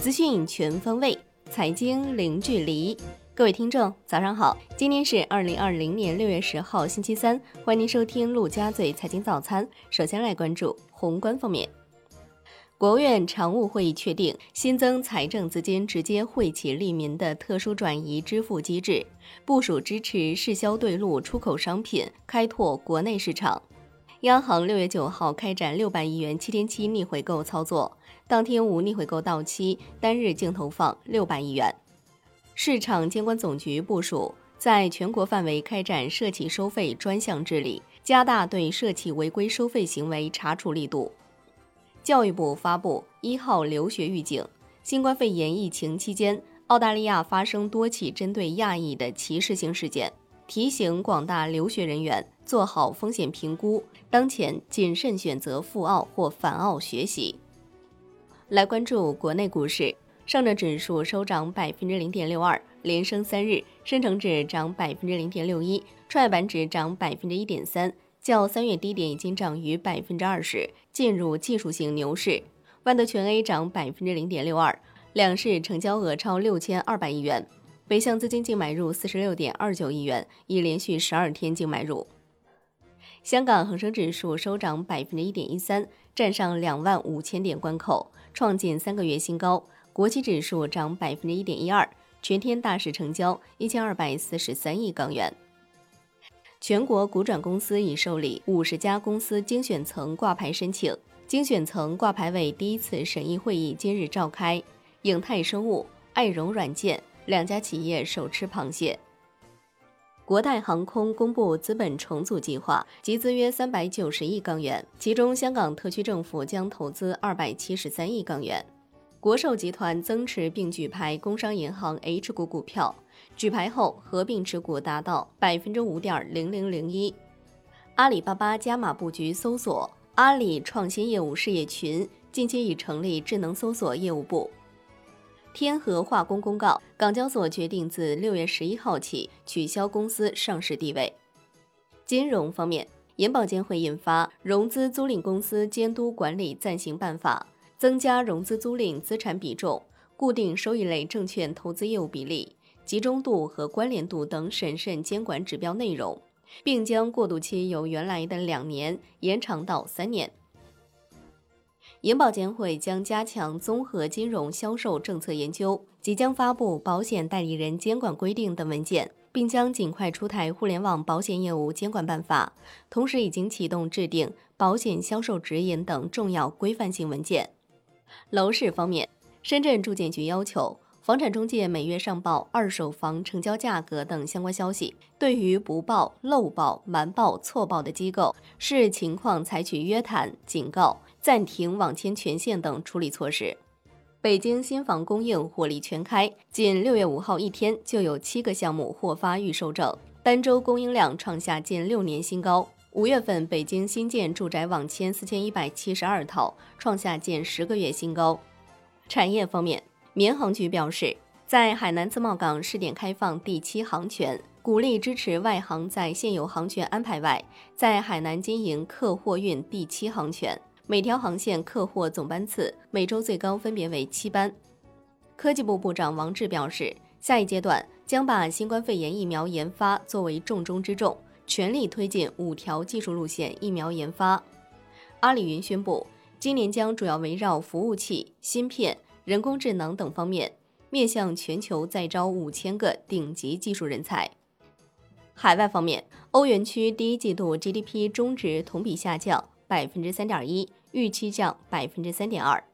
资讯全方位，财经零距离。各位听众，早上好！今天是二零二零年六月十号，星期三。欢迎您收听陆家嘴财经早餐。首先来关注宏观方面，国务院常务会议确定新增财政资金直接惠企利民的特殊转移支付机制，部署支持市销对路出口商品，开拓国内市场。央行六月九号开展六百亿元七天期逆回购操作，当天无逆回购到期，单日净投放六百亿元。市场监管总局部署在全国范围开展涉企收费专项治理，加大对涉企违规收费行为查处力度。教育部发布一号留学预警，新冠肺炎疫情期间，澳大利亚发生多起针对亚裔的歧视性事件。提醒广大留学人员做好风险评估，当前谨慎选择赴澳或返澳学习。来关注国内股市，上证指数收涨百分之零点六二，连升三日；深成指涨百分之零点六一，创业板指涨百分之一点三，较三月低点已经涨逾百分之二十，进入技术性牛市。万德全 A 涨百分之零点六二，两市成交额超六千二百亿元。北向资金净买入四十六点二九亿元，已连续十二天净买入。香港恒生指数收涨百分之一点一三，站上两万五千点关口，创近三个月新高。国企指数涨百分之一点一二，全天大市成交一千二百四十三亿港元。全国股转公司已受理五十家公司精选层挂牌申请，精选层挂牌委第一次审议会议今日召开。影泰生物、爱融软件。两家企业手持螃蟹。国泰航空公布资本重组计划，集资约三百九十亿港元，其中香港特区政府将投资二百七十三亿港元。国寿集团增持并举牌工商银行 H 股股票，举牌后合并持股达到百分之五点零零零一。阿里巴巴加码布局搜索，阿里创新业务事业群近期已成立智能搜索业务部。天合化工公告，港交所决定自六月十一号起取消公司上市地位。金融方面，银保监会印发《融资租赁公司监督管理暂行办法》，增加融资租赁资产比重、固定收益类证券投资业务比例、集中度和关联度等审慎监管指标内容，并将过渡期由原来的两年延长到三年。银保监会将加强综合金融销售政策研究，即将发布保险代理人监管规定等文件，并将尽快出台互联网保险业务监管办法。同时，已经启动制定保险销售指引等重要规范性文件。楼市方面，深圳住建局要求房产中介每月上报二手房成交价格等相关消息，对于不报、漏报、瞒报、错报的机构，视情况采取约谈、警告。暂停网签权限等处理措施。北京新房供应火力全开，仅六月五号一天就有七个项目获发预售证，单周供应量创下近六年新高。五月份北京新建住宅网签四千一百七十二套，创下近十个月新高。产业方面，民航局表示，在海南自贸港试点开放第七航权，鼓励支持外航在现有航权安排外，在海南经营客货运第七航权。每条航线客货总班次每周最高分别为七班。科技部部长王志表示，下一阶段将把新冠肺炎疫苗研发作为重中之重，全力推进五条技术路线疫苗研发。阿里云宣布，今年将主要围绕服务器、芯片、人工智能等方面，面向全球再招五千个顶级技术人才。海外方面，欧元区第一季度 GDP 中值同比下降百分之三点一。预期降百分之三点二。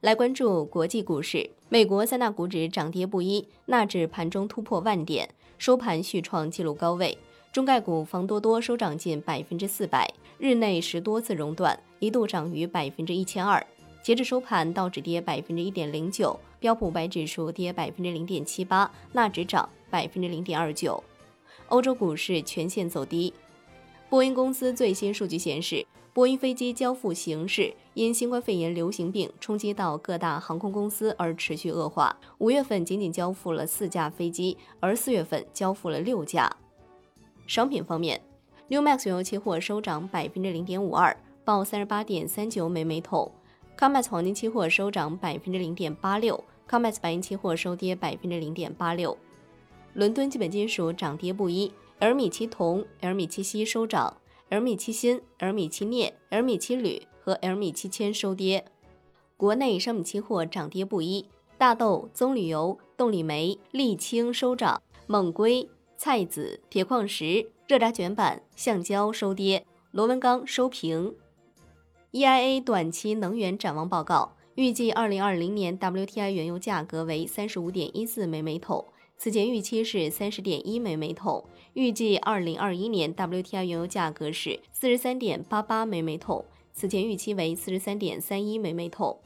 来关注国际股市，美国三大股指涨跌不一，纳指盘中突破万点，收盘续创纪录高位。中概股房多多收涨近百分之四百，日内十多次熔断，一度涨逾百分之一千二。截至收盘，道指跌百分之一点零九，标普五百指数跌百分之零点七八，纳指涨百分之零点二九。欧洲股市全线走低。波音公司最新数据显示。波音飞机交付形势因新冠肺炎流行病冲击到各大航空公司而持续恶化。五月份仅仅交付了四架飞机，而四月份交付了六架。商品方面，New Max 原油期货收涨百分之零点五二，报三十八点三九美每桶 COMEX 黄金期货收涨百分之零点八六，COMEX 白银期货收跌百分之零点八六。伦敦基本金属涨跌不一，L 米其铜、L 米其锡收涨，L 米其锌、L 米其镍、L 米其铝和 L 米期铅收跌。国内商品期货涨跌不一，大豆、棕榈油、动力煤、沥青收涨，锰硅、菜籽、铁矿石、热轧卷板、橡胶收跌，螺纹钢收平。EIA 短期能源展望报告预计，二零二零年 WTI 原油价格为三十五点一四每每桶，此前预期是三十点一每每桶。预计二零二一年 WTI 原油价格是四十三点八八每每桶，此前预期为四十三点三一每每桶。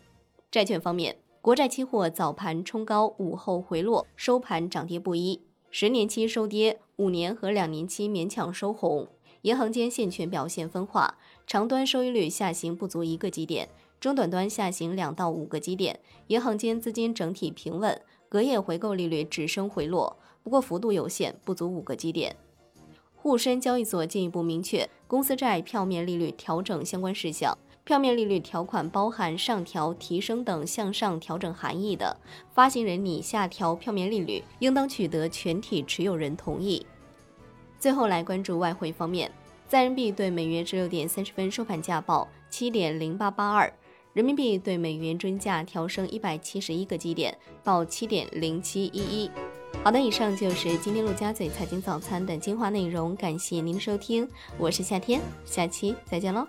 债券方面，国债期货早盘冲高，午后回落，收盘涨跌不一，十年期收跌，五年和两年期勉强收红。银行间现券表现分化，长端收益率下行不足一个基点，中短端下行两到五个基点。银行间资金整体平稳，隔夜回购利率只升回落，不过幅度有限，不足五个基点。沪深交易所进一步明确，公司债票面利率调整相关事项，票面利率条款包含上调、提升等向上调整含义的，发行人拟下调票面利率，应当取得全体持有人同意。最后来关注外汇方面，在人民币对美元十六点三十分收盘价报七点零八八二，人民币对美元均价调升一百七十一个基点，报七点零七一一。好的，以上就是今天陆家嘴财经早餐的精华内容，感谢您的收听，我是夏天，下期再见喽。